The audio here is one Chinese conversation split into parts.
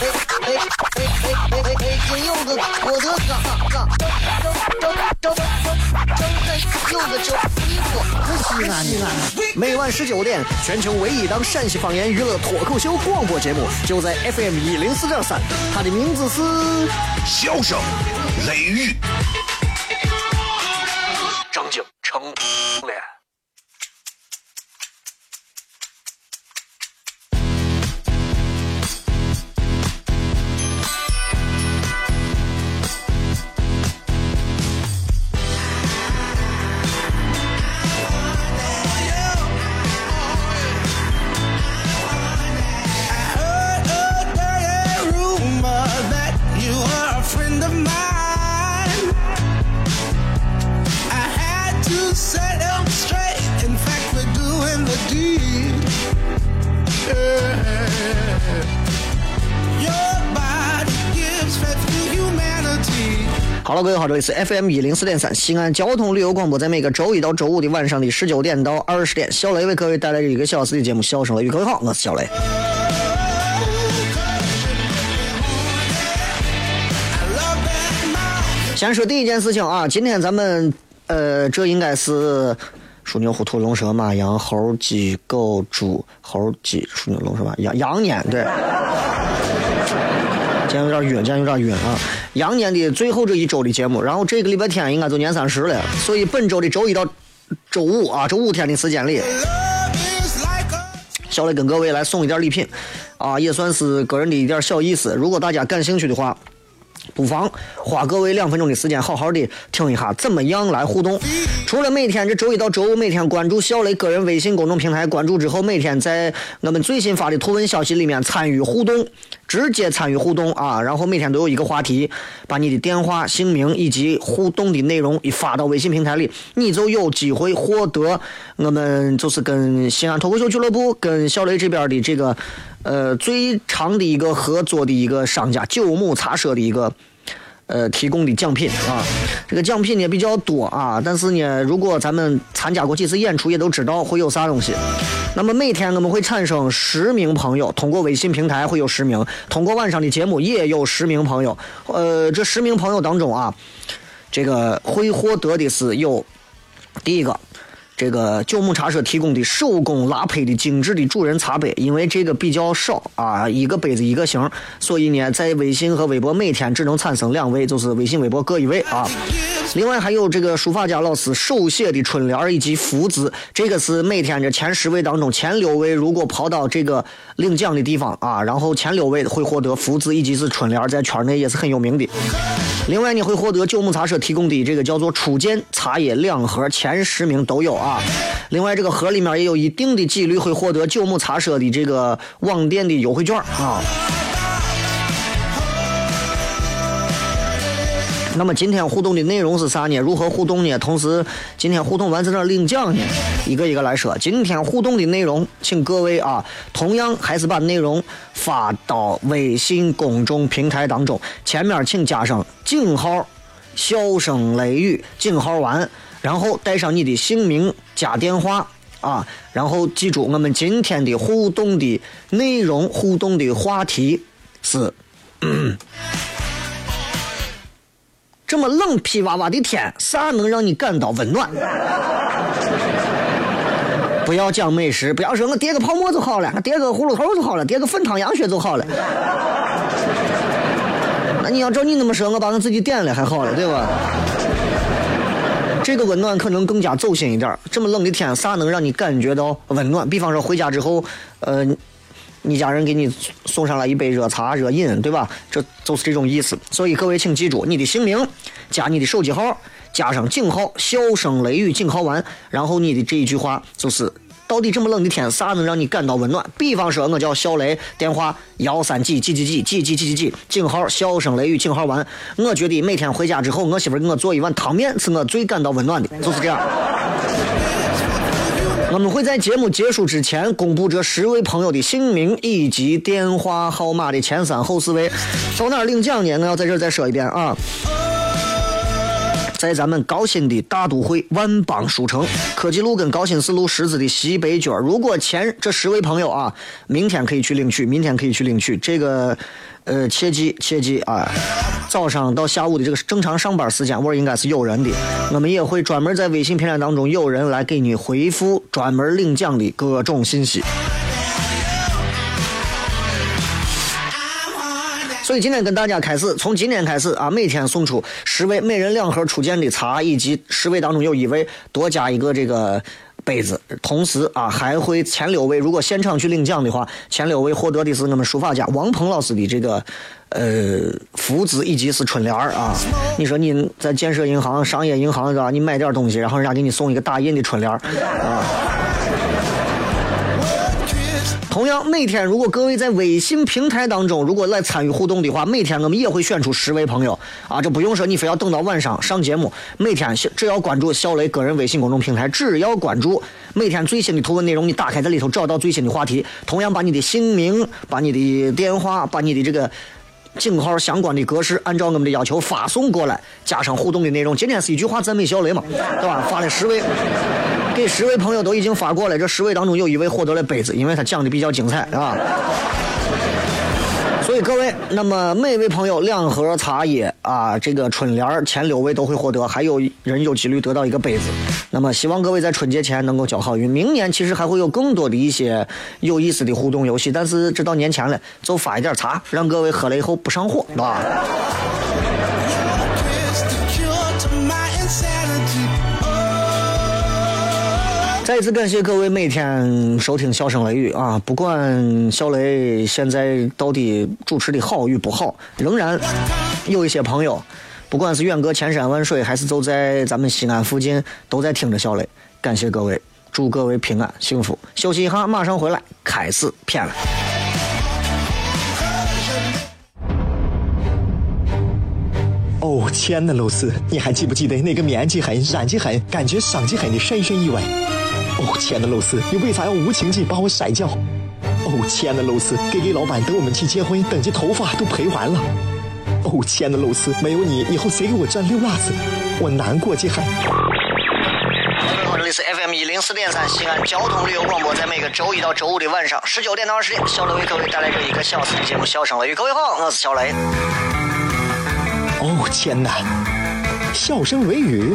哎哎哎哎！金柚子，我的哥哥，周周周周周柚子，周衣服，西安西安。每晚十九点，全球唯一档陕西方言娱乐脱口秀广播节目，就在 FM 一零四点三。它的名字是《笑声雷雨》，这里是 FM 一零四点三西安交通旅游广播，在每个周一到周五的晚上的十九点到二十点，小雷为各位带来一个小时的节目《笑声雷雨》。各位好，我是小雷。先说第一件事情啊，今天咱们呃，这应该是属牛、虎、兔、龙、蛇、马、羊、猴、鸡、狗、猪、猴、鸡、属牛、龙、蛇、马、羊羊年对。今天有点晕，今天有点晕啊！羊年的最后这一周的节目，然后这个礼拜天应该就年三十了，所以本周的周一到周五啊，这五天的时间里，小磊跟各位来送一点礼品，啊，也算是个人的一点小意思。如果大家感兴趣的话。不妨花各位两分钟的时间，好好的听一下怎么样来互动。除了每天这周一到周五每天关注小雷个人微信公众平台，关注之后每天在我们最新发的图文消息里面参与互动，直接参与互动啊！然后每天都有一个话题，把你的电话、姓名以及互动的内容一发到微信平台里，你就有机会获得我们就是跟西安脱口秀俱乐部跟小雷这边的这个。呃，最长的一个合作的一个商家九牧茶社的一个呃提供的奖品啊，这个奖品也比较多啊，但是呢，如果咱们参加过几次演出，也都知道会有啥东西。那么每天我们会产生十名朋友，通过微信平台会有十名，通过晚上的节目也有十名朋友。呃，这十名朋友当中啊，这个会获得的是有第一个。这个九牧茶社提供的手工拉胚的精致的主人茶杯，因为这个比较少啊，一个杯子一个型，所以呢，在微信和微博每天只能产生两位，就是微信、微博各一位啊。另外还有这个书法家老师手写的春联以及福字，这个是每天这前十位当中前六位，如果跑到这个领奖的地方啊，然后前六位会获得福字以及是春联，在圈内也是很有名的。另外你会获得九牧茶社提供的这个叫做初见茶叶两盒，前十名都有啊。另外这个盒里面也有一定的几率会获得九牧茶社的这个网店的优惠券啊。那么今天互动的内容是啥呢？如何互动呢？同时，今天互动完在哪领奖呢？一个一个来说。今天互动的内容，请各位啊，同样还是把内容发到微信公众平台当中，前面请加上井号，笑声雷雨，井号完，然后带上你的姓名加电话啊，然后记住我们今天的互动的内容，互动的话题是。这么冷皮哇哇的天，啥能让你感到温暖？不要讲美食，不要说我叠个泡沫就好了，我叠个葫芦头就好了，叠个粉汤羊血就好了。那你要照你那么说，我把我自己点了还好了，对吧？这个温暖可能更加走心一点。这么冷的天，啥能让你感觉到温暖？比方说回家之后，呃。你家人给你送上来一杯热茶热饮，对吧？这就是这种意思。所以各位请记住，你的姓名加你的手机号，加上井号，笑声雷雨井号完，然后你的这一句话就是：到底这么冷的天，啥能让你感到温暖？比方说，我叫小雷，电话幺三几几几几几几几几几，井号笑声雷雨井号完。我觉得每天回家之后，我媳妇给我做一碗汤面，是我最感到温暖的，就是这样。我们会在节目结束之前公布这十位朋友的姓名以及电话号码的前三后四位。到哪儿领奖呢？我要在这儿再说一遍啊！在咱们高新的大都会万邦书城科技路跟高新四路十字的西北角如果前这十位朋友啊，明天可以去领取，明天可以去领取这个，呃，切记切记啊！早上到下午的这个正常上班时间，我应该是有人的，我们也会专门在微信平台当中有人来给你回复专门领奖的各种信息。所以今天跟大家开始，从今天开始啊，每天送出十位，每人两盒初见的茶，以及十位当中有一位多加一个这个杯子。同时啊，还会前六位，如果现场去领奖的话，前六位获得的是我们书法家王鹏老师的这个呃福字以及是春联啊。你说你在建设银行、商业银行是吧？你买点东西，然后人家给你送一个打印的春联啊。同样，每天如果各位在微信平台当中如果来参与互动的话，每天我们也会选出十位朋友啊，这不用说，你非要等到晚上上节目。每天只要关注小雷个人微信公众平台，只要关注每天最新的图文内容，你打开在里头找到最新的话题，同样把你的姓名、把你的电话、把你的这个井号相关的格式，按照我们的要求发送过来，加上互动的内容。今天是一句话赞美小雷嘛，对吧？发了十位。给十位朋友都已经发过了，这十位当中有一位获得了杯子，因为他讲的比较精彩，是吧？所以各位，那么每位朋友两盒茶叶啊，这个春联前六位都会获得，还有人有几率得到一个杯子。那么希望各位在春节前能够交好运。明年其实还会有更多的一些有意思的互动游戏，但是这到年前了，就发一点茶，让各位喝了以后不上火，是吧？再一次感谢各位每天收听《笑声雷雨》啊！不管小雷现在到底主持的好与不好，仍然有一些朋友，不管是远隔千山万水，还是就在咱们西安附近，都在听着小雷。感谢各位，祝各位平安幸福。休息一下，马上回来，开始片了。哦，亲爱的露丝，你还记不记得那个面积狠、染技狠、感觉伤及狠的深深意外？哦，亲爱的露丝，你为啥要无情地把我甩掉？哦，亲爱的露丝给给老板等我们去结婚，等级头发都赔完了。哦，亲爱的露丝，没有你，以后谁给我赚溜辣子？我难过极了。好，这里是 FM 一零四点三西安交通旅游广播，在每个周一到周五的晚上十九点到二十点，小雷为各位带来这一个小时的节目《笑声雷雨》。各位好，我是小雷。哦，天哪！笑声雷雨，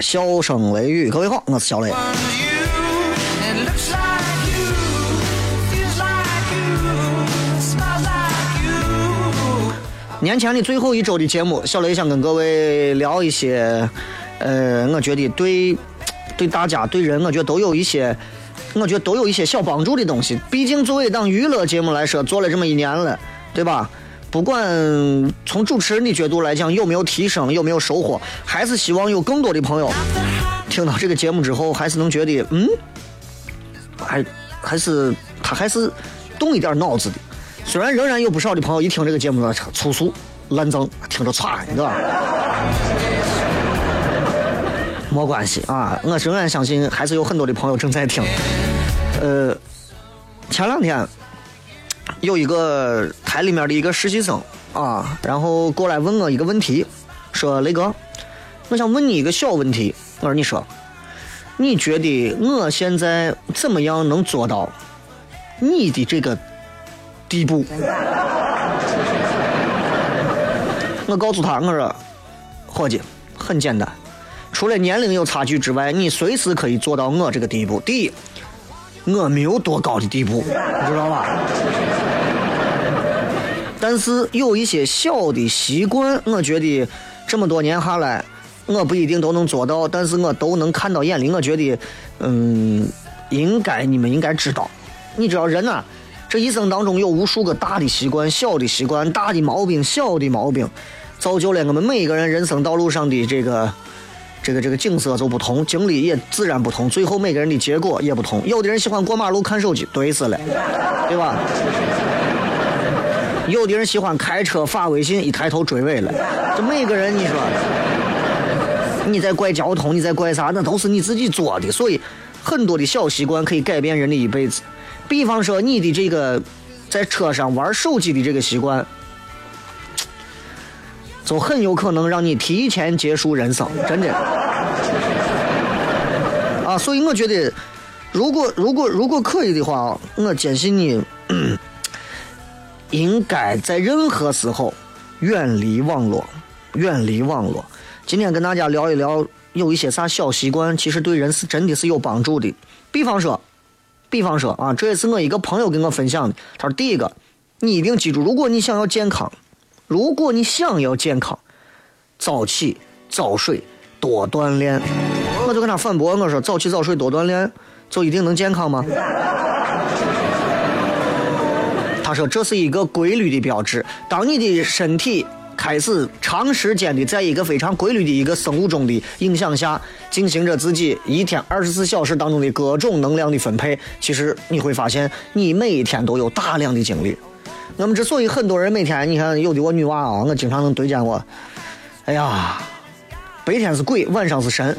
笑声雷雨，各位好，我是小雷。年前的最后一周的节目，小雷想跟各位聊一些，呃，我觉得对对大家对人，我觉得都有一些，我觉得都有一些小帮助的东西。毕竟作为一档娱乐节目来说，做了这么一年了，对吧？不管从主持人的角度来讲有没有提升，有没有收获，还是希望有更多的朋友听到这个节目之后，还是能觉得，嗯，还还是他还是动一点脑子的。虽然仍然有不少的朋友一听这个节目粗俗烂脏，听着差，对吧？没关系啊，我仍然相信还是有很多的朋友正在听。呃，前两天。有一个台里面的一个实习生啊，然后过来问我一个问题，说雷哥，我想问你一个小问题。我说你说，你觉得我现在怎么样能做到你的这个地步？我告诉他，我说，伙计，很简单，除了年龄有差距之外，你随时可以做到我这个地步。第一，我没有多高的地步，你知道吧？但是有一些小的习惯，我觉得这么多年下来，我不一定都能做到，但是我都能看到眼里。我觉得，嗯，应该你们应该知道。你知道人呐，这一生当中有无数个大的习惯、小的习惯、大的毛病、小的毛病，造就了我们每一个人人生道路上的这个、这个、这个景色就不同，经历也自然不同，最后每个人的结果也不同。有的人喜欢过马路看手机，对死了，对吧？有的人喜欢开车发微信，一抬头追尾了。这每个人，你说，你在怪交通，你在怪啥？那都是你自己做的。所以，很多的小习惯可以改变人的一辈子。比方说，你的这个在车上玩手机的这个习惯，就很有可能让你提前结束人生，真的。啊，所以我觉得，如果如果如果可以的话，我坚信你。应该在任何时候远离网络，远离网络。今天跟大家聊一聊，有一些啥小习惯，其实对人是真的是有帮助的。比方说，比方说啊，这也是我一个朋友跟我分享的。他说：“第一个，你一定记住，如果你想要健康，如果你想要健康，早起早睡多锻炼。”我就跟他反驳我说：“早起早睡多锻炼，就一定能健康吗？”他说：“这是一个规律的标志。当你的身体开始长时间的在一个非常规律的一个生物钟的影响下，进行着自己一天二十四小时当中的各种能量的分配，其实你会发现，你每一天都有大量的精力。我们之所以很多人每天，你看有的我女娃啊，我经常能对见我，哎呀，白天是鬼，晚上是神。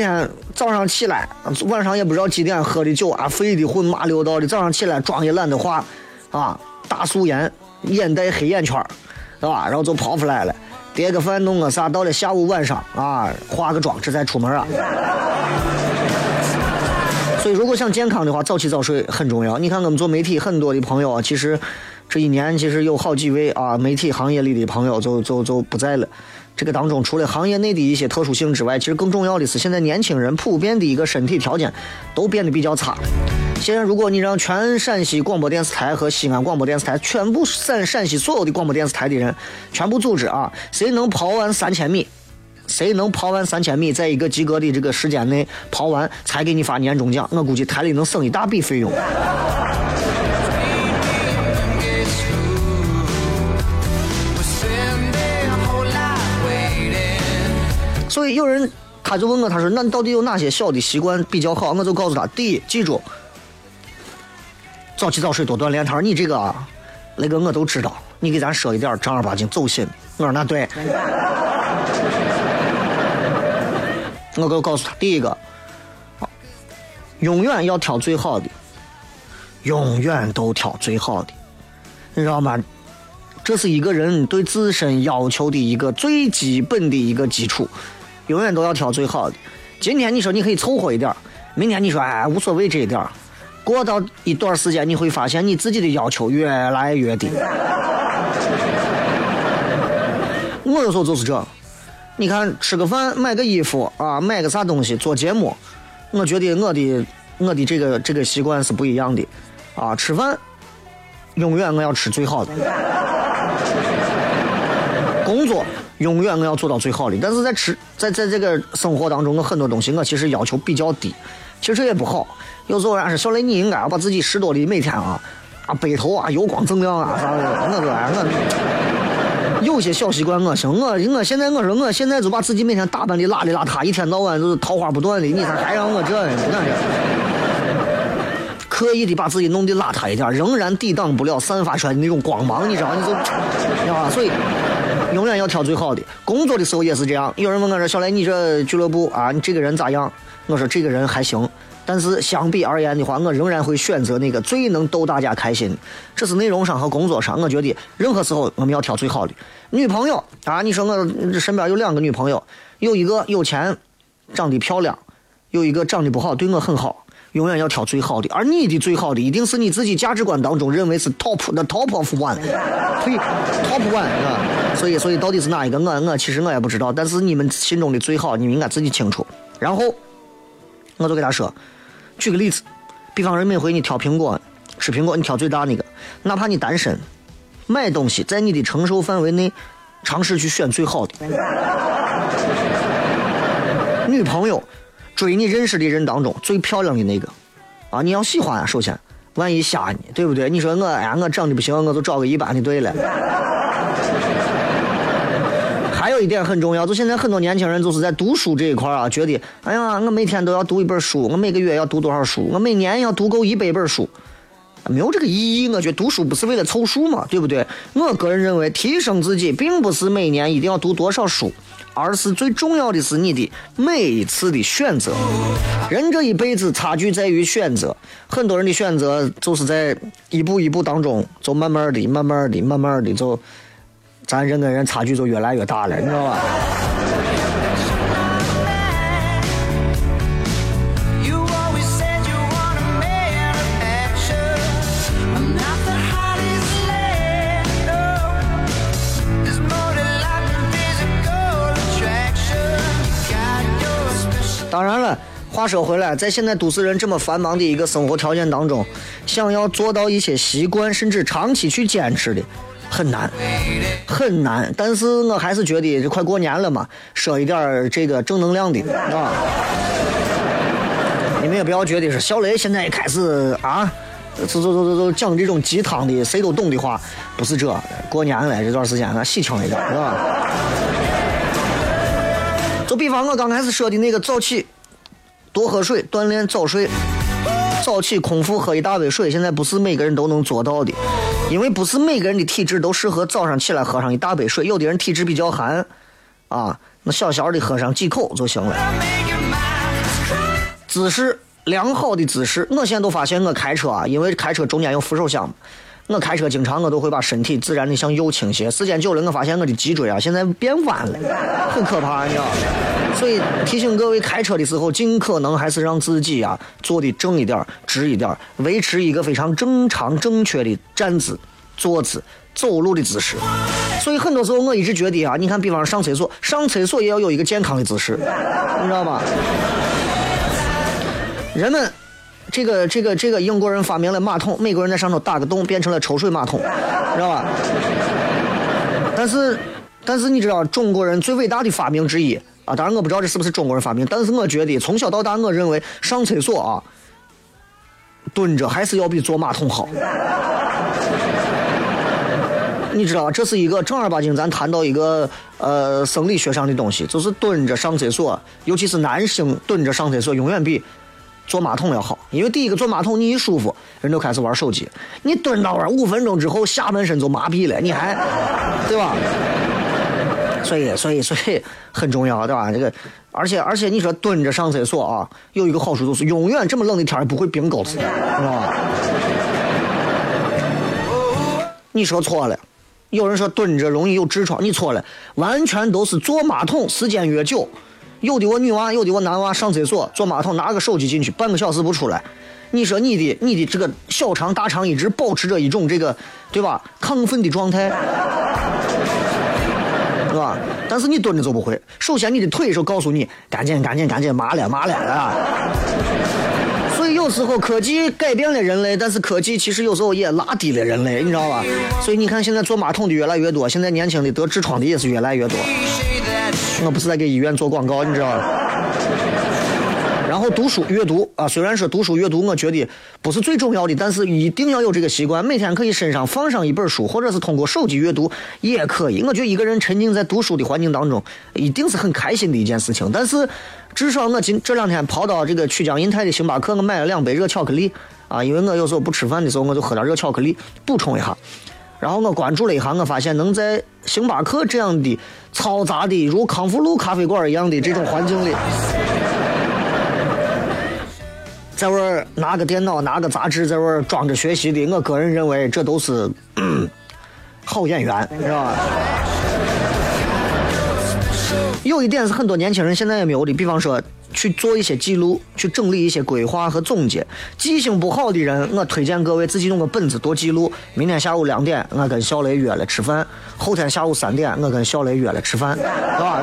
白天。”早上起来，晚上也不知道几点喝的酒啊，废的混麻溜道的。早上起来妆也懒得化，啊，大素颜，眼袋黑眼圈是吧？然后就跑出来了，叠个饭弄个啥，到了下午晚上啊，化个妆这才出门啊。所以，如果想健康的话，早起早睡很重要。你看，我们做媒体很多的朋友，其实这一年其实有好几位啊，媒体行业里的朋友就就就不在了。这个当中，除了行业内的一些特殊性之外，其实更重要的是，现在年轻人普遍的一个身体条件都变得比较差。现在，如果你让全陕西广播电视台和西安广播电视台全部陕陕西所有的广播电视台的人全部组织啊，谁能跑完三千米，谁能跑完三千米，在一个及格的这个时间内跑完，才给你发年终奖。我估计台里能省一大笔费用。所以有人他就问我，他说：“那到底有哪些小的习惯比较好？”我就告诉他：第一，记住，早起早睡多锻炼。他说：“你这个啊，那个我都知道，你给咱说一点正儿八经走心。”我说：“那对。”我就告诉他：第一个，永远要挑最好的，永远都挑最好的，你知道吗？这是一个人对自身要求的一个最基本的一个基础。永远都要挑最好的。今天你说你可以凑合一点明天你说哎无所谓这一点过到一段时间你会发现你自己的要求越来越低。我有时候就是这，你看吃个饭、买个衣服啊、买个啥东西、做节目，我觉得我的我的这个这个习惯是不一样的啊。吃饭永远我要吃最好的，工作。永远我要做到最好的，但是在吃在在这个生活当中，我很多东西我其实要求比较低，其实这也不好。有时候人说小雷，你应该把自己拾掇的每天啊啊背头啊油光锃亮啊啥的。我说我有些小习惯我行，我我现在我说我现在就把自己每天打扮的邋里邋遢，一天到晚就是桃花不断的，你咋还让我这呢？你看这，刻意的把自己弄得邋遢一点，仍然抵挡不了散发出来的那种光芒，你知道？你就你，知道吧？所以。永远要挑最好的。工作的时候也是这样。有人问我说：“小雷，你这俱乐部啊，你这个人咋样？”我说：“这个人还行，但是相比而言的话，我仍然会选择那个最能逗大家开心。这是内容上和工作上，我觉得任何时候我们要挑最好的女朋友啊。你说我身边有两个女朋友，有一个有钱，长得漂亮；有一个长得不好，对我很好。永远要挑最好的，而你的最好的一定是你自己价值观当中认为是 top 的 top of one，呸 top one 啊。所以，所以到底是哪一个？我我其实我也不知道。但是你们心中的最好，你们应该自己清楚。然后，我就给他说，举个例子，比方说每回你挑苹果吃苹果，你挑最大那个，哪怕你单身，买东西在你的承受范围内，尝试去选最好的。女朋友。追你认识的人当中最漂亮的那个，啊，你要喜欢啊。首先，万一瞎呢，对不对？你说我，哎呀，我长得不行，我就找个一般的对了。还有一点很重要，就现在很多年轻人就是在读书这一块啊，觉得，哎呀，我每天都要读一本书，我每个月要读多少书，我每年要读够一百本书，没有这个意义。我觉得读书不是为了凑数嘛，对不对？我个人认为，提升自己并不是每年一定要读多少书。而是最重要的是你的每一次的选择。人这一辈子差距在于选择，很多人的选择就是在一步一步当中，就慢慢的、慢慢的、慢慢的，就咱人跟人差距就越来越大了，你知道吧？当然了，话说回来，在现在都市人这么繁忙的一个生活条件当中，想要做到一些习惯，甚至长期去坚持的，很难，很难。但是我还是觉得，这快过年了嘛，说一点这个正能量的啊。你们也不要觉得是小雷现在开始啊，走走走走走讲这种鸡汤的谁都懂的话，不是这。过年了这段时间，咱喜庆一点，是吧？就比方我刚开始说的那个早起多喝水锻炼早睡，早起空腹喝一大杯水，现在不是每个人都能做到的，因为不是每个人的体质都适合早上起来喝上一大杯水，有的人体质比较寒，啊，那小小的喝上几口就行了。姿势良好的姿势，我现在都发现我开车啊，因为开车中间有扶手箱。我开车经常我都会把身体自然的向右倾斜，时间久了我发现我的脊椎啊现在变弯了，很可怕，你知道。所以提醒各位开车的时候，尽可能还是让自己啊坐的正一点、直一点，维持一个非常正常、正确的站姿、坐姿、走路的姿势。所以很多时候我一直觉得啊，你看，比方上厕所，上厕所也要有一个健康的姿势，你知道吗？人们。这个这个这个英国人发明了马桶，美国人在上头打个洞，变成了抽水马桶，知道吧？但是但是你知道中国人最伟大的发明之一啊？当然我不知道这是不是中国人发明，但是我觉得从小到大，我认为上厕所啊，蹲着还是要比坐马桶好。你知道这是一个正儿八经，咱谈到一个呃生理学上的东西，就是蹲着上厕所，尤其是男性蹲着上厕所，永远比。坐马桶要好，因为第一个坐马桶你一舒服，人就开始玩手机。你蹲到那五分钟之后，下半身就麻痹了，你还，对吧？所以，所以，所以 很重要，对吧？这个，而且，而且你说蹲着上厕所啊，有一个好处就是永远这么冷的天不会冰沟子，知道吧？你说错了，有人说蹲着容易有痔疮，你错了，完全都是坐马桶时间越久。有的我女娃，有的我男娃上厕所坐马桶拿个手机进去，半个小时不出来。你说你的你的这个小肠大肠一直保持着一种这个对吧亢奋的状态，是吧？但是你蹲着就不会。首先你的腿是告诉你赶紧赶紧赶紧麻了麻了啊。所以有时候科技改变了人类，但是科技其实有时候也拉低了人类，你知道吧？所以你看现在坐马桶的越来越多，现在年轻的得痔疮的也是越来越多。我不是在给医院做广告，你知道吗？然后读书阅读啊，虽然说读书阅读，我觉得不是最重要的，但是一定要有这个习惯，每天可以身上放上一本书，或者是通过手机阅读也可以。我觉得一个人沉浸在读书的环境当中，一定是很开心的一件事情。但是至少我今这两天跑到这个曲江银泰的星巴克，我买了两杯热巧克力啊，因为我有时候不吃饭的时候，我就喝点热巧克力补充一下。然后我关注了一下，我发现能在星巴克这样的嘈杂的如康复路咖啡馆一样的这种环境里，在这拿个电脑、拿个杂志在这装着学习的，我个人认为这都是好演员，是吧？有一点是很多年轻人现在也没有的，比方说去做一些记录，去整理一些规划和总结。记性不好的人，我推荐各位自己弄个本子多记录。明天下午两点，我跟小雷约了吃饭；后天下午三点，我跟小雷约了吃饭，是吧？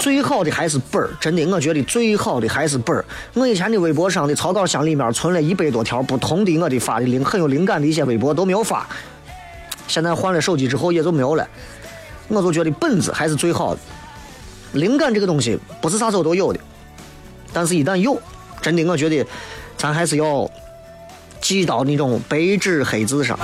最好的还是本儿，真的，我觉得最好的还是本儿。我以前的微博上的草稿箱里面存了一百多条不同的我的发的灵很有灵感的一些微博都没有发，现在换了手机之后也就没有了。我就觉得本子还是最好的。灵感这个东西不是啥时候都有的，但是一旦有，真的我觉得咱还是要记到那种白纸黑字上。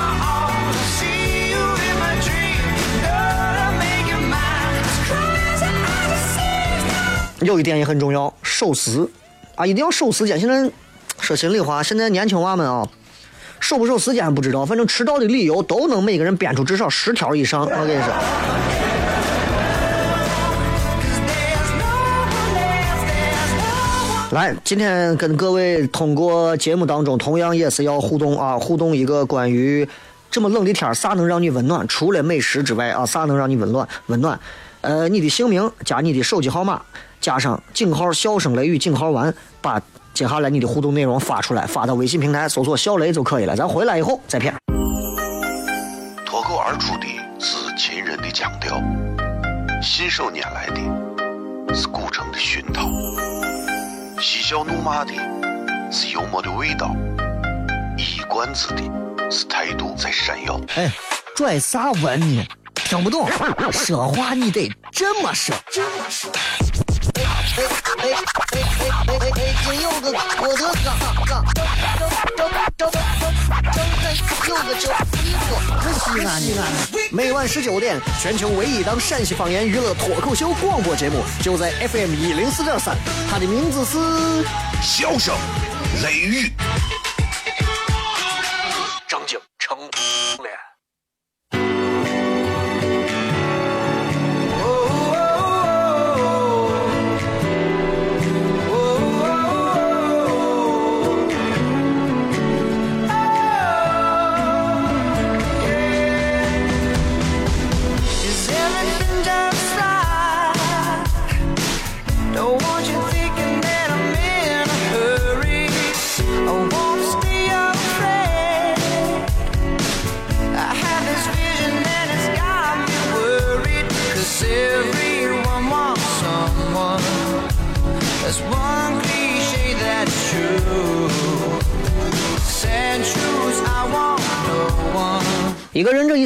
有一点也很重要，守时啊，一定要守时间。现在说心里话，现在年轻娃们啊，守不守时间不知道，反正迟到的理由都能每个人编出至少十条以上。我跟你说。来，今天跟各位通过节目当中，同样也是要互动啊，互动一个关于这么冷的天啥能让你温暖？除了美食之外啊，啥能让你温暖？温暖？呃，你的姓名加你的手机号码。加上井号笑声雷雨井号完，把接下来你的互动内容发出来，发到微信平台搜索小雷就可以了。咱回来以后再骗。脱口而出的是秦人的腔调，信手拈来的是古城的熏陶，嬉笑怒骂的是幽默的味道，一冠子的是态度在闪耀。哎，拽啥文呢？听不懂，说话你得这么说。哎哎哎哎哎哎哎！金柚子，我的哥哥，周周周周周个周衣服，西安的。每晚十九点，全球唯一档陕西方言娱乐脱口秀广播节目，就在 FM 一零四点三。它的名字是《笑声雷雨》。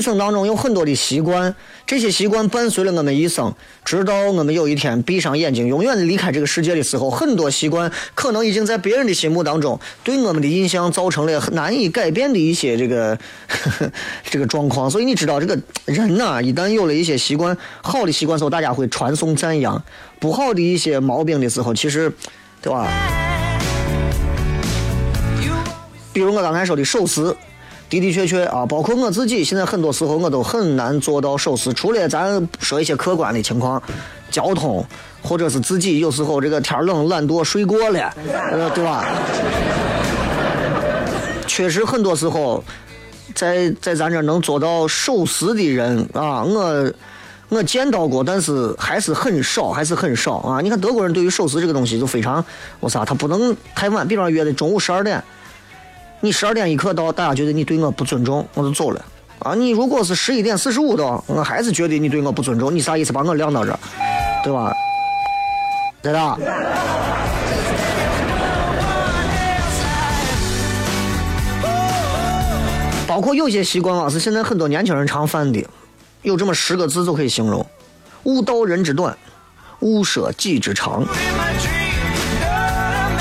生当中有很多的习惯，这些习惯伴随了我们一生，直到我们有一天闭上眼睛，永远离开这个世界的时候，很多习惯可能已经在别人的心目当中对我们的印象造成了难以改变的一些这个 这个状况。所以你知道，这个人呐，一旦有了一些习惯，好的习惯时候，大家会传颂赞扬；不好的一些毛病的时候，其实，对吧？比如我刚才说的守时。的的确确啊，包括我自己，现在很多时候我都很难做到守时。除了咱说一些客观的情况，交通，或者是自己有时候这个天冷懒惰睡过了，呃，对吧？确实很多时候，在在咱这能做到守时的人啊，我我见到过，但是还是很少，还是很少啊。你看德国人对于守时这个东西就非常，我操，他不能太晚，比方约的中午十二点。你十二点一刻到，大家觉得你对我不尊重，我就走了。啊，你如果是十一点四十五到，我还是觉得你对我不尊重。你啥意思？把我晾到这儿，对吧？对的。包括有些习惯啊，是现在很多年轻人常犯的，有这么十个字就可以形容：勿道人之短，勿舍己之长。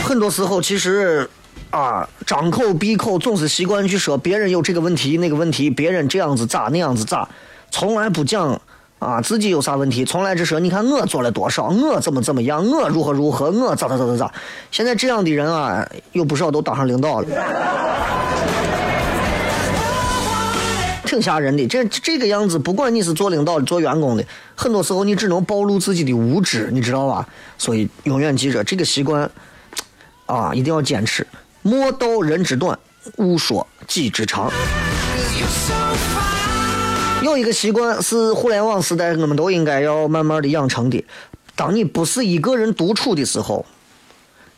很多时候，其实。啊，张口闭口总是习惯去说别人有这个问题那个问题，别人这样子咋那样子咋，从来不讲啊自己有啥问题，从来只说你看我做了多少，我怎么怎么样，我如何如何，我咋咋咋咋咋。现在这样的人啊，有不少都当上领导了，挺吓人的。这这个样子，不管你是做领导的做员工的，很多时候你只能暴露自己的无知，你知道吧？所以永远记着这个习惯。啊，一定要坚持。莫道人之短，勿说己之长。有一个习惯是互联网时代我们都应该要慢慢的养成的。当你不是一个人独处的时候，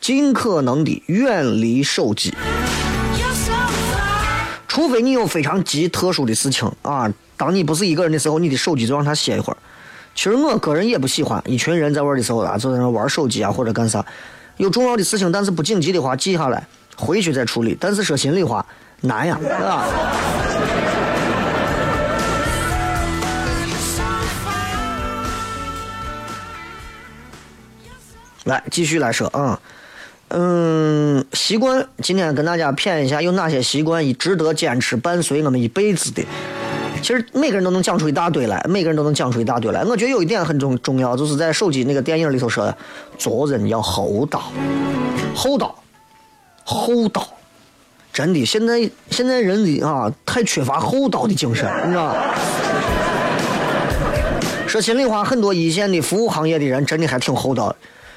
尽可能的远离手机，除非你有非常急特殊的事情啊。当你不是一个人的时候，你的手机就让它歇一会儿。其实我个人也不喜欢一群人在玩的时候啊，就在那玩手机啊或者干啥。有重要的事情，但是不紧急的话，记下来，回去再处理。但是说心里话，难呀，对吧？来，继续来说啊，嗯，习惯，今天跟大家谝一下，有哪些习惯值得坚持伴随我们一辈子的？其实每个人都能讲出一大堆来，每个人都能讲出一大堆来。我觉得有一点很重重要，就是在手机那个电影里头说的，做人要厚道，厚道，厚道，真的，现在现在人的啊，太缺乏厚道的精神，你知道吗？说心里话，很多一线的服务行业的人真的还挺厚道的。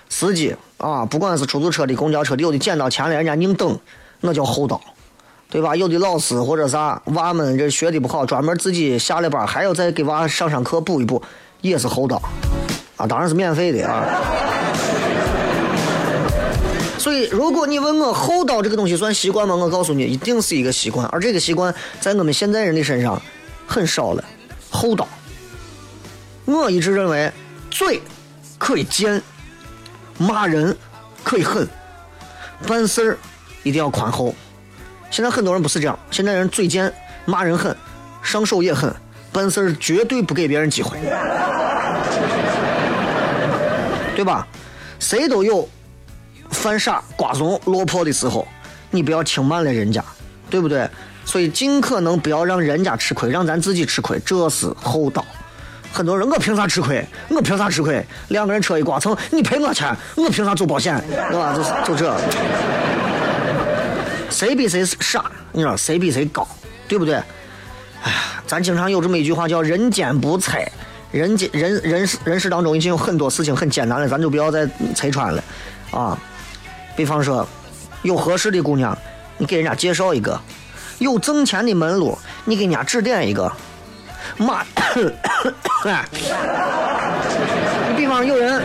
司机啊，不管是出租车的、公交车的，有的捡到钱了，人家硬等，那叫厚道，对吧？有的老师或者啥娃们这学的不好，专门自己下了班还要再给娃上上课补一补，也是厚道，啊，当然是免费的啊。所以，如果你问我厚道这个东西算习惯吗？我告诉你，一定是一个习惯，而这个习惯在我们现在人的身上很少了。厚道，我一直认为嘴可以贱。骂人可以狠，办事儿一定要宽厚。现在很多人不是这样，现在人嘴贱，骂人狠，上手也狠，办事儿绝对不给别人机会，对吧？谁都有犯傻、瓜怂、落魄的时候，你不要轻慢了人家，对不对？所以尽可能不要让人家吃亏，让咱自己吃亏，这是厚道。很多人，我凭啥吃亏？我凭啥吃亏？两个人车一刮蹭，你赔我钱，我凭啥走保险？对吧？就是就这，谁比谁傻？你说谁比谁高？对不对？哎呀，咱经常有这么一句话叫“人间不猜”，人间人人世人世当中已经有很多事情很艰难了，咱就不要再拆穿了啊。比方说，有合适的姑娘，你给人家介绍一个；有挣钱的门路，你给人家指点一个。骂，哎，比方有人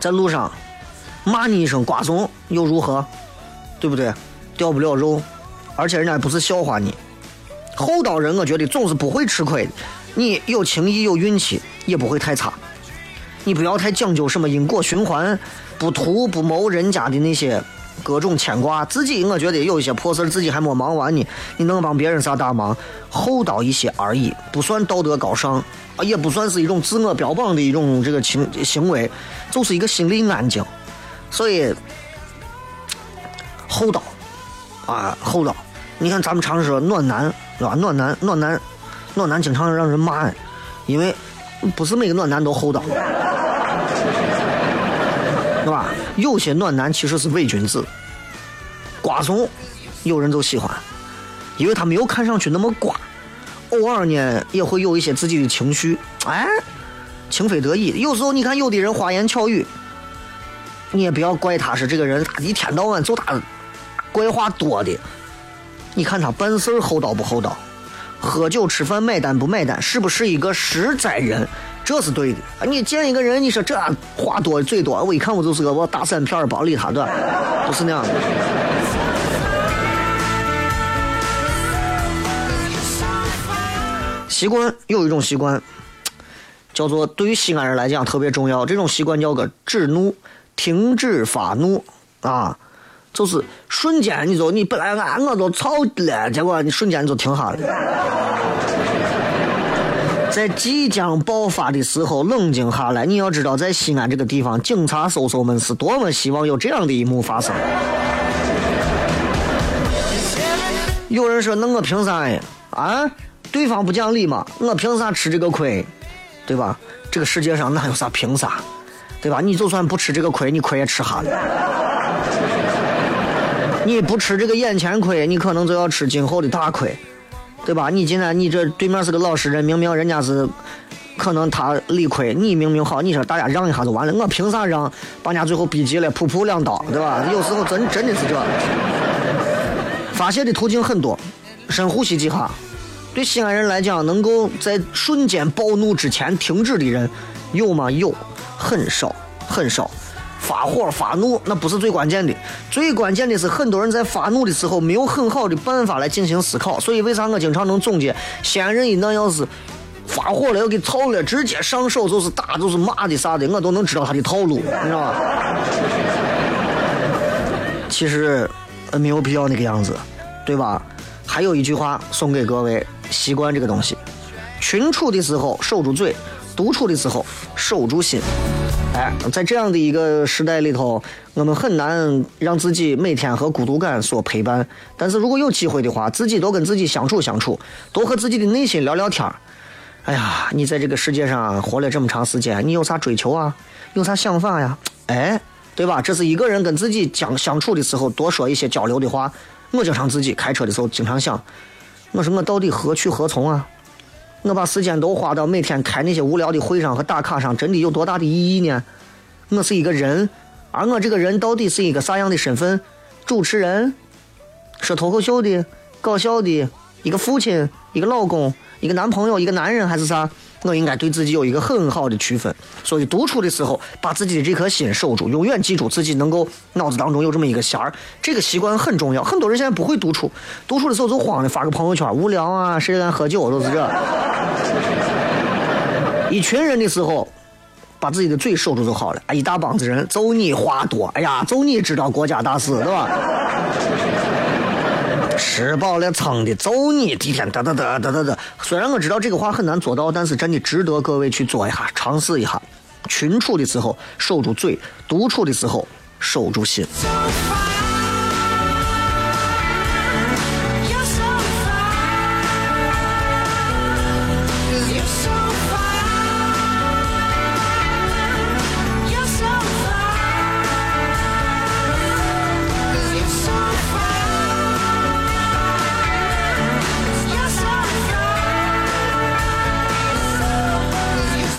在路上骂你一声瓜怂，又如何？对不对？掉不了肉，而且人家不是笑话你。厚道人，我觉得总是不会吃亏的。你有情义有运气，也不会太差。你不要太讲究什么因果循环，不图不谋人家的那些。各种牵挂，自己我觉得有一些破事自己还没忙完呢，你能帮别人啥大忙？厚道一些而已，不算道德高尚，啊，也不算是一种自我标榜的一种这个情行为，就是一个心里安静。所以厚道啊，厚道。你看咱们常说暖男是吧？暖男，暖男，暖男经常让人骂，因为不是每个暖男都厚道。是吧？有些暖男其实是伪君子，瓜怂，有人就喜欢，因为他没有看上去那么瓜，偶尔呢也会有一些自己的情绪，哎，情非得已。有时候你看有的人花言巧语，你也不要怪他是这个人，他一天到晚就他怪话多的。你看他办事厚道不厚道，喝酒吃饭买单不买单，是不是一个实在人？这是对的啊！你见一个人，你说这话多嘴多，我一看我就是个我大散片儿，不理他的，不是那样的。习惯有一种习惯，叫做对于西安人来讲特别重要。这种习惯叫个止怒，停止发怒啊，就是瞬间你就你本来俺我都操了，结果你瞬间你就停下了。在即将爆发的时候冷静下来，你要知道，在西安这个地方，警察叔叔们是多么希望有这样的一幕发生。有人说：“那我凭啥呀？啊，对方不讲理嘛，我凭啥吃这个亏？对吧？这个世界上哪有啥凭啥？对吧？你就算不吃这个亏，你亏也吃哈了。你不吃这个眼前亏，你可能就要吃今后的大亏。”对吧？你今天你这对面是个老实人，明明人家是可能他理亏，你明明好，你说大家让一下就完了，我凭啥让？把人家最后逼急了，噗噗两刀，对吧？有时候真真的是这，发泄的途径很多，深呼吸几下。对西安人来讲，能够在瞬间暴怒之前停止的人有吗？有，很少很少。发火发怒那不是最关键的，最关键的是很多人在发怒的时候没有很好的办法来进行思考。所以为啥我经常能总结，先人一旦要是发火了要给操了，直接上手就是打就是骂的啥的，我都能知道他的套路，你知道吧？其实没有必要那个样子，对吧？还有一句话送给各位。习惯这个东西，群处的时候守住嘴，独处的时候守住心。哎，在这样的一个时代里头，我们很难让自己每天和孤独感所陪伴。但是如果有机会的话，自己多跟自己相处相处，多和自己的内心聊聊天儿。哎呀，你在这个世界上活了这么长时间，你有啥追求啊？有啥想法呀？哎，对吧？这是一个人跟自己相相处的时候多说一些交流的话。我经常自己开车的时候经常想。我说我到底何去何从啊？我把时间都花到每天开那些无聊的会上和打卡上，真的有多大的意义呢？我是一个人，而我这个人到底是一个啥样的身份？主持人，说脱口秀的，搞笑的，一个父亲，一个老公，一个男朋友，一个男人，还是啥？我应该对自己有一个很好的区分，所以独处的时候，把自己的这颗心守住，永远记住自己能够脑子当中有这么一个弦儿，这个习惯很重要。很多人现在不会独处，独处的时候就慌的发个朋友圈，无聊啊，谁来喝酒都是这。一群人的时候，把自己的嘴守住就好了。啊，一大帮子人，就你话多，哎呀，就你知道国家大事，对吧？吃饱了撑的，揍你！一天嘚嘚嘚嘚嘚嘚。虽然我知道这个话很难做到，但是真的值得各位去做一下，尝试一下。群处的时候守住嘴，独处的时候守住心。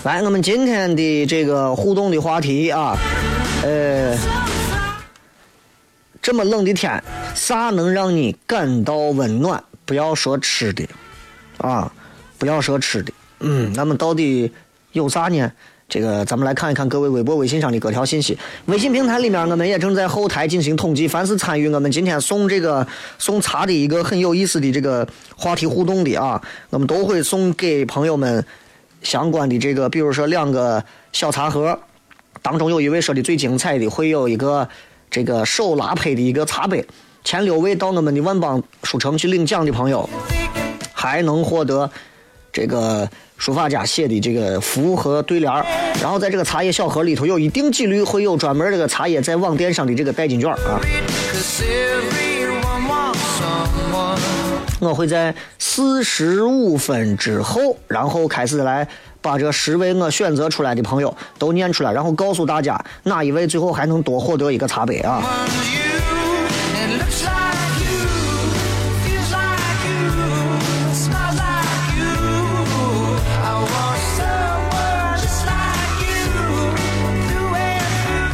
来，我们今天的这个互动的话题啊，呃，这么冷的天，啥能让你感到温暖？不要说吃的，啊，不要说吃的，嗯，那么到底有啥呢？这个咱们来看一看各位微博、微信上的各条信息。微信平台里面，我们也正在后台进行统计，凡是参与我们今天送这个送茶的一个很有意思的这个话题互动的啊，我们都会送给朋友们。相关的这个，比如说两个小茶盒，当中有一位说的最精彩的，会有一个这个手拉胚的一个茶杯。前六位到我们的万邦书城去领奖的朋友，还能获得这个书法家写的这个符和对联然后在这个茶叶小盒里头，有一定几率会有专门这个茶叶在网店上的这个代金券啊。我会在四十五分之后，然后开始来把这十位我选择出来的朋友都念出来，然后告诉大家哪一位最后还能多获得一个茶杯啊！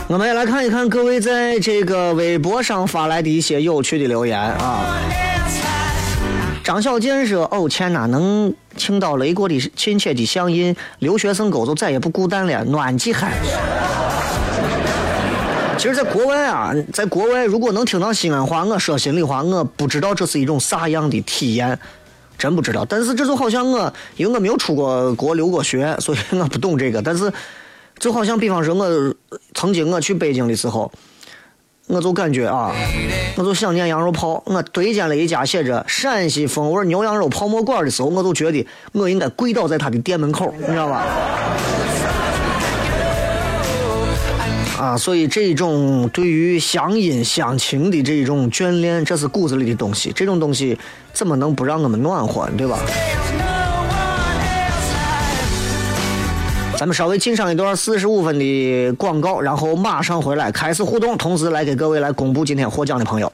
我们也来看一看各位在这个微博上发来的一些有趣的留言啊。张小健说：“哦天哪，能听到雷哥的亲切的乡音，留学生狗就再也不孤单了，暖气嗨。”其实，在国外啊，在国外，如果能听到西安话，我说心里话，我不知道这是一种啥样的体验，真不知道。但是，这就好像我，因为我没有出过国留过学，所以我不懂这个。但是，就好像比方说，我曾经我去北京的时候。我就感觉啊，我就想念羊肉泡。我对见了一家写着“陕西风味牛羊肉泡馍馆”的时候，我就觉得我应该跪倒在他的店门口，你知道吧？啊，所以这种对于乡音乡情的这种眷恋，这是骨子里的东西。这种东西怎么能不让我们暖和，对吧？咱们稍微进上一段四十五分的广告，然后马上回来开始互动，同时来给各位来公布今天获奖的朋友。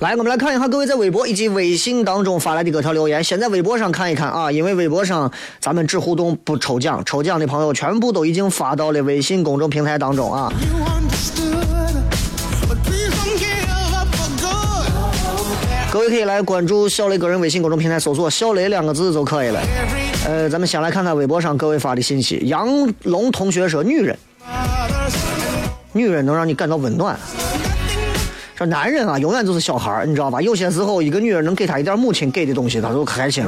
来，我们来看一下各位在微博以及微信当中发来的各条留言。先在微博上看一看啊，因为微博上咱们只互动不抽奖，抽奖的朋友全部都已经发到了微信公众平台当中啊。各位可以来关注小雷个人微信公众平台，搜索“小雷”两个字就可以了。呃，咱们先来看看微博上各位发的信息。杨龙同学说：“女人，女人能让你感到温暖。”这男人啊，永远都是小孩，你知道吧？有些时候，一个女人能给他一点母亲给的东西，他都开心。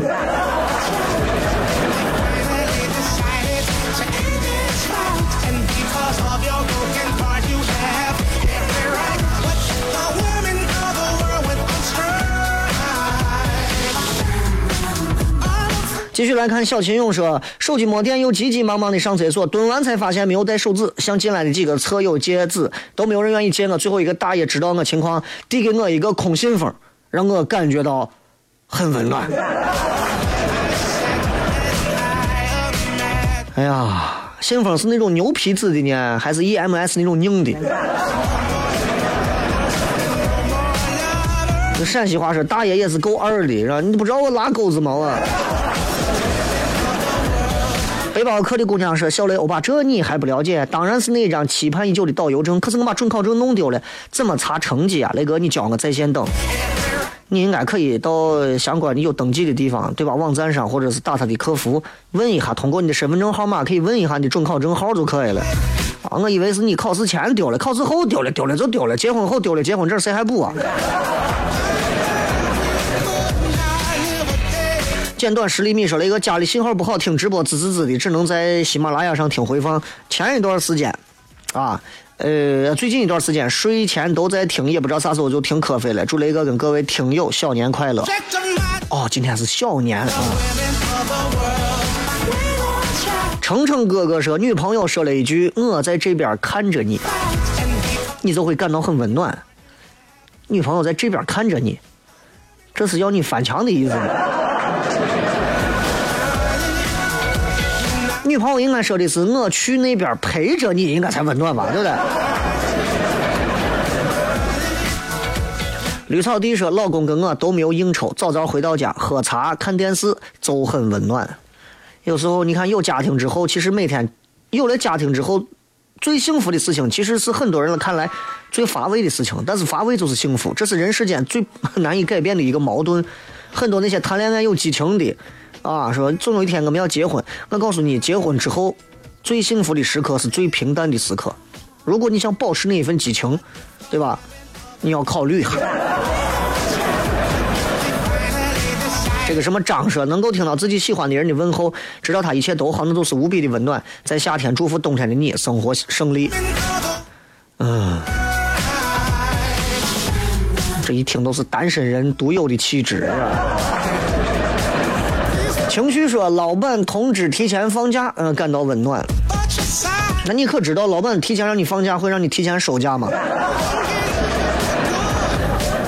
继续来看，小秦勇说，手机没电，又急急忙忙的上厕所，蹲完才发现没有带手纸，向进来的几个车友借纸，都没有人愿意借我。最后一个大爷知道我情况，递给我一个空信封，让我感觉到很温暖。哎呀，信封是那种牛皮纸的呢，还是 EMS 那种硬的？这陕西话说，大爷也是够二的，是吧？你不知道我拉钩子吗？我。背包客的姑娘说：“小雷欧巴，这你还不了解？当然是那张期盼已久的导游证。可是我把准考证弄丢了，怎么查成绩啊？雷哥，你教我在线等。你应该可以到相关的有登记的地方，对吧？网站上或者是打他的客服问一下，通过你的身份证号码可以问一下你准考证号就可以了。啊，我以为是你考试前丢了，考试后丢了，丢了就丢了，结婚后丢了，结婚证谁还补啊？”剪短十厘米，说了一个家里信号不好，听直播滋滋滋的，只能在喜马拉雅上听回放。前一段时间，啊，呃，最近一段时间睡前都在听，也不知道啥时候就听瞌睡了。祝雷哥跟各位听友小年快乐。哦，今天是小年啊。程程哥哥说，女朋友说了一句：“我在这边看着你”，你就会感到很温暖。女朋友在这边看着你，这是要你翻墙的意思吗？女朋友应该说的是我去那边陪着你，应该才温暖吧，对不对？绿草地说，老公跟我都没有应酬，早早回到家喝茶看电视就很温暖。有时候你看有家庭之后，其实每天有了家庭之后，最幸福的事情其实是很多人看来最乏味的事情，但是乏味就是幸福，这是人世间最 难以改变的一个矛盾。很多那些谈恋爱有激情的。啊，说总有一天我们要结婚。我告诉你，结婚之后最幸福的时刻是最平淡的时刻。如果你想保持那一份激情，对吧？你要考虑一下。这个什么张说，能够听到自己喜欢的人的问候，知道他一切都好，那都是无比的温暖。在夏天祝福冬天的你生活胜利。嗯，这一听都是单身人独有的气质啊。情绪说：“老板通知提前放假，嗯，感到温暖。那你可知道，老板提前让你放假，会让你提前收假吗？”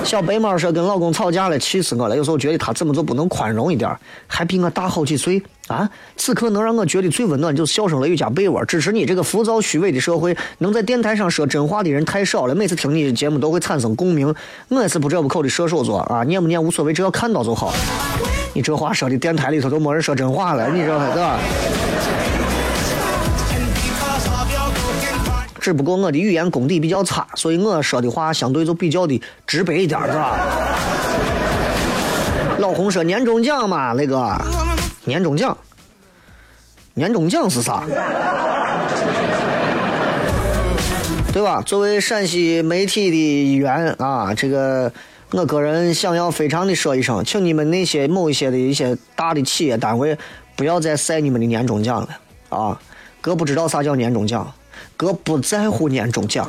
小白猫说：“跟老公吵架了，气死我了。有时候觉得他怎么就不能宽容一点？还比我大好几岁啊！此刻能让我觉得最温暖，就是笑声雷雨加被窝。支持你这个浮躁虚伪的社会，能在电台上说真话的人太少了。每次听你的节目都会产生共鸣。我也是不折不扣的射手座啊，念不念无所谓，只要看到就好。”你这话说的，电台里头都没人说真话了，你知道吧？只不过我的语言功底比较差，所以我说的话相对就比较的直白一点，是吧？老红说年终奖嘛，那个年终奖，年终奖是啥？对吧？作为陕西媒体的一员啊，这个。我个人想要非常的说一声，请你们那些某一些的一些大的企业单位，不要再晒你们的年终奖了啊！哥不知道啥叫年终奖，哥不在乎年终奖。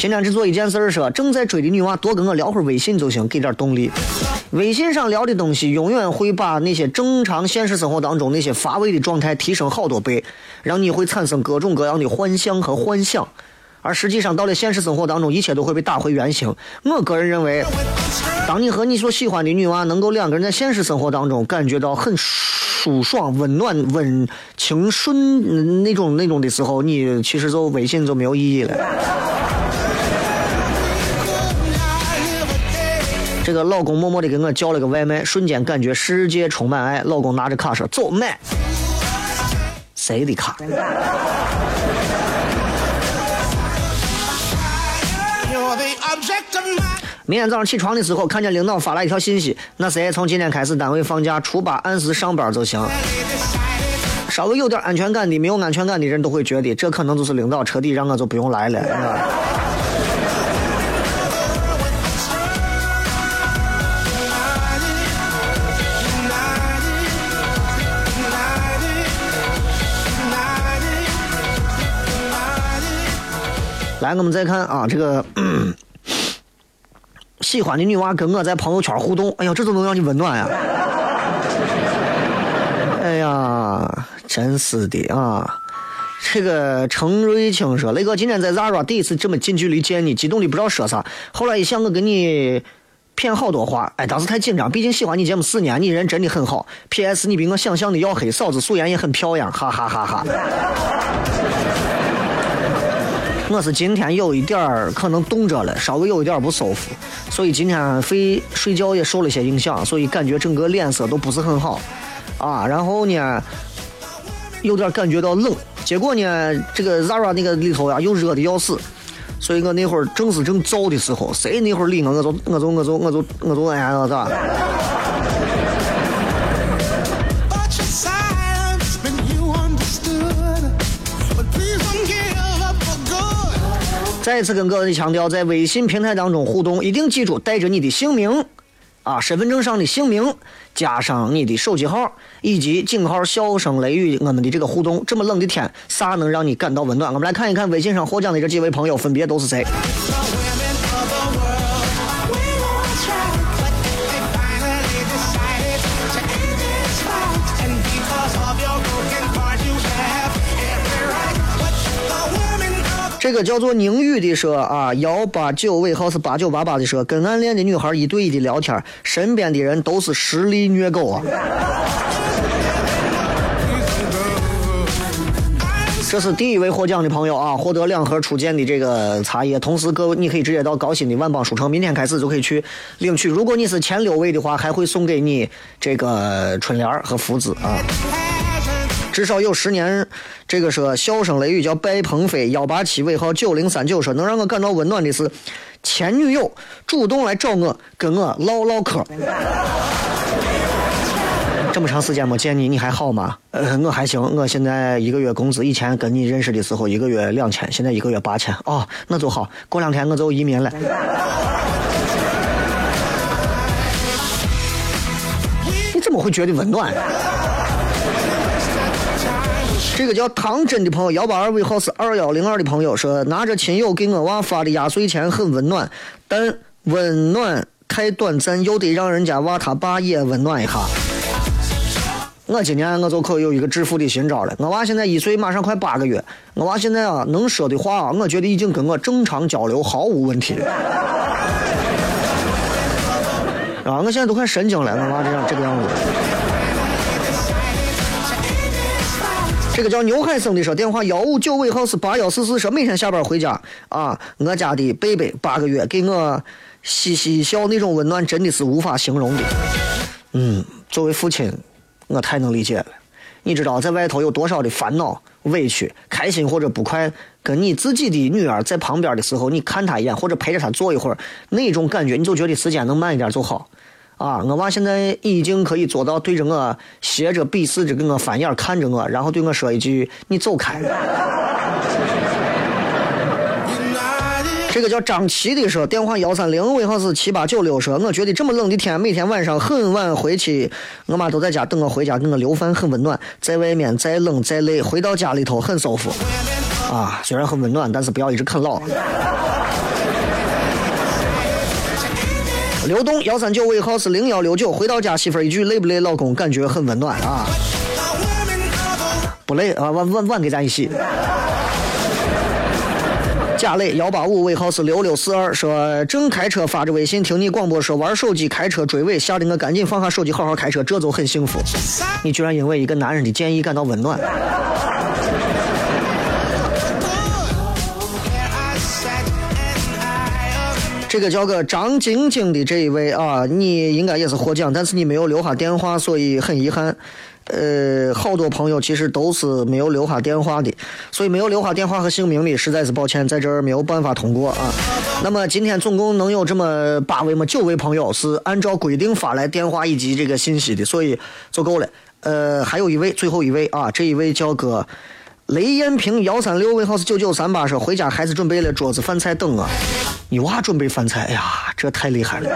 今天只做一件事儿，说正在追的女娃多跟我聊会儿微信就行，给点动力。微信上聊的东西，永远会把那些正常现实生活当中那些乏味的状态提升好多倍，让你会产生各种各样的幻象和幻想。而实际上，到了现实生活当中，一切都会被打回原形。我个人认为，当你和你所喜欢的女娃能够两个人在现实生活当中感觉到很舒爽、温暖、温情顺那种那种的时候，你其实就微信就没有意义了。这个老公默默的给我叫了个外卖，瞬间感觉世界充满爱。老公拿着卡说：“走，买。”谁的卡？明天早上起床的时候，看见领导发了一条信息，那谁从今天开始单位放假，初八按时上班就行。稍微有点安全感的、没有安全感的人都会觉得，这可能就是领导彻底让我就不用来了。来，我们再看啊，这个喜欢的女娃跟我在朋友圈互动，哎呀，这都能让你温暖呀！哎呀，真是的啊！这个程瑞清说：“雷哥，今天在 Zara 第一次这么近距离见你，激动的不知道说啥。后来一想，我跟你骗好多话，哎，当时太紧张，毕竟喜欢你节目四年，你人真的很好。P.S. 你比我想象的要黑，嫂子素颜也很漂亮，哈哈哈哈。”我是今天有一点儿可能冻着了，稍微有一点儿不舒服，所以今天睡睡觉也受了些影响，所以感觉整个脸色都不是很好，啊，然后呢，有点感觉到冷，结果呢，这个 Zara 那个里头呀又热的要死，所以我那会儿正是正燥的时候，谁那会儿理我，我就我就我就我就我就哎呀咋？再次跟各位强调，在微信平台当中互动，一定记住带着你的姓名，啊，身份证上的姓名，加上你的手机号以及井号“笑声雷雨”，我们的这个互动。这么冷的天，啥能让你感到温暖？我们来看一看微信上获奖的这几位朋友分别都是谁。这个叫做宁宇的说啊，幺八九尾号是八九八八的说，跟暗恋的女孩一对一的聊天，身边的人都是实力虐狗啊。这是第一位获奖的朋友啊，获得两盒初见的这个茶叶，同时各位你可以直接到高新的万邦书城，明天开始就可以去领取。如果你是前六位的话，还会送给你这个春联和福字啊。至少有十年，这个说笑声雷雨叫拜鹏飞幺八七尾号九零三九说能让我感到温暖的是前女友主动来找我跟我唠唠嗑。这么长时间没见你，你还好吗？呃，我还行。我现在一个月工资，以前跟你认识的时候一个月两千，现在一个月八千。哦，那就好。过两天我就移民了。你怎么会觉得温暖？这个叫唐真的朋友，幺八二尾号是二幺零二的朋友说，拿着亲友给我娃发的压岁钱很温暖，但温暖太短暂，又得让人家娃他爸也温暖一下。我今年我就可有一个致富的新招了。我娃现在一岁，马上快八个月。我娃现在啊，能说的话，我觉得已经跟我正常交流毫无问题了。啊，我现在都快神经了，我娃这样这个样子。这个叫牛海生的说电话幺五九尾号是八幺四四说每天下班回家啊，我家的贝贝八个月给我嘻嘻笑那种温暖真的是无法形容的。嗯，作为父亲，我太能理解了。你知道在外头有多少的烦恼、委屈、开心或者不快，跟你自己的女儿在旁边的时候，你看她一眼或者陪着她坐一会儿，那种感觉你就觉得时间能慢一点就好。啊，我娃现在已经可以做到对着我斜着鄙视着跟我翻眼看着我，然后对我说一句：“你走开。”这个叫张琪的说，电话幺三零尾号是七八九六说，我觉得这么冷的天，每天晚上很晚回去，我妈都在家等我回家，给我留饭很温暖。在外面再冷再累，回到家里头很舒服。啊，虽然很温暖，但是不要一直啃老。刘东幺三九尾号是零幺六九，回到家媳妇一句累不累，老公感觉很温暖啊，不累啊，晚晚晚给咱一洗。贾磊幺八五尾号是六六四二，说正开车发着微信听你广播，说玩手机开车追尾，吓得我赶紧放下手机好好开车，这就很幸福。你居然因为一个男人的建议感到温暖。这个叫个张晶晶的这一位啊，你应该也是获奖，但是你没有留下电话，所以很遗憾。呃，好多朋友其实都是没有留下电话的，所以没有留下电话和姓名的，实在是抱歉，在这儿没有办法通过啊。那么今天总共能有这么八位吗九位朋友是按照规定发来电话以及这个信息的，所以就够了。呃，还有一位，最后一位啊，这一位叫个雷艳萍幺三六尾号是九九三八，说回家孩子准备了桌子饭菜等啊。你娃准备饭菜，哎呀，这太厉害了。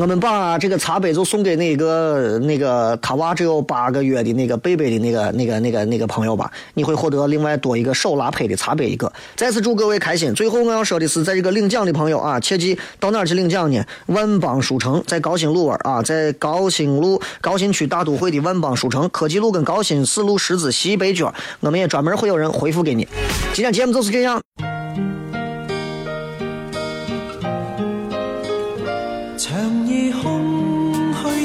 我们把这个茶杯就送给那个那个他娃只有八个月的那个贝贝的那个那个那个那个朋友吧，你会获得另外多一个手拉胚的茶杯一个。再次祝各位开心。最后我要说的是，在这个领奖的朋友啊，切记到哪儿去领奖呢？万邦书城在高新路儿啊，在高新路高新区大都会的万邦书城科技路跟高新四路十字西北角，我们也专门会有人回复给你。今天节目就是这样。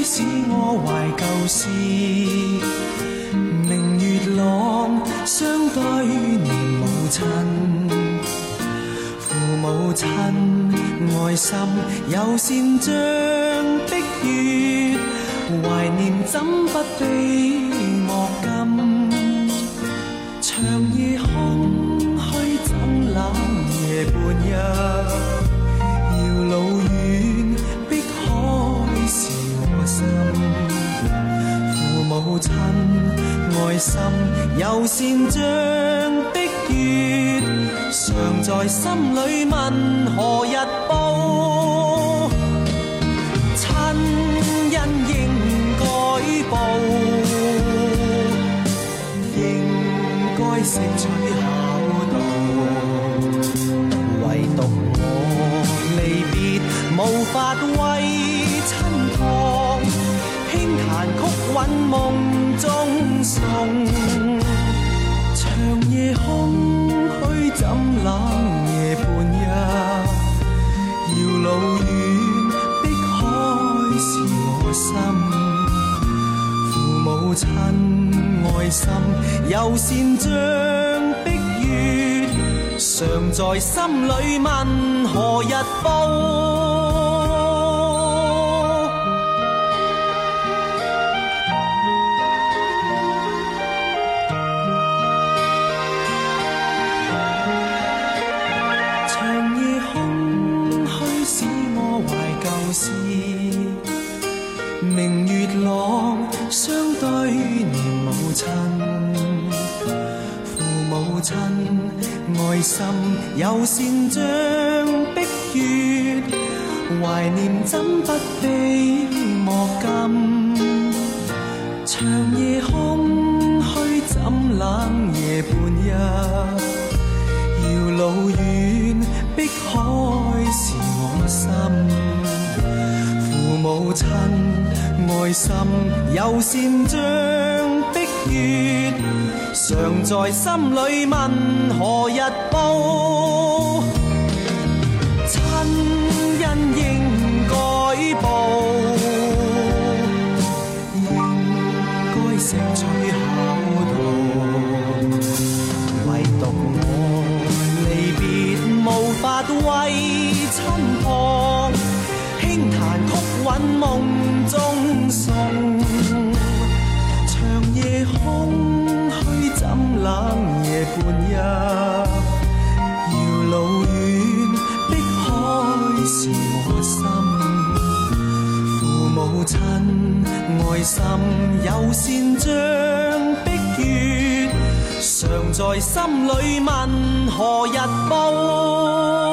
使我怀旧事，明月朗，相对念母亲。父母亲，爱心有善像碧月，怀念怎不悲莫禁？长夜空亲，爱心有善像碧月，常在心里问何日报？亲恩应该报，应该摄取孝道，唯独我离别无法为。韵梦中送，长夜空虚怎冷夜半日，遥路远，碧海是我心，父母亲爱心有善像碧月，常在心里问何日报。我相对念母亲，父母亲爱心有善像碧月，怀念怎不悲莫禁？长夜空虚怎冷夜半日？遥路远，碧海是我心。母亲，爱心有善像的月。常在心里问何日报？内心有善像碧月，常在心里问何日报。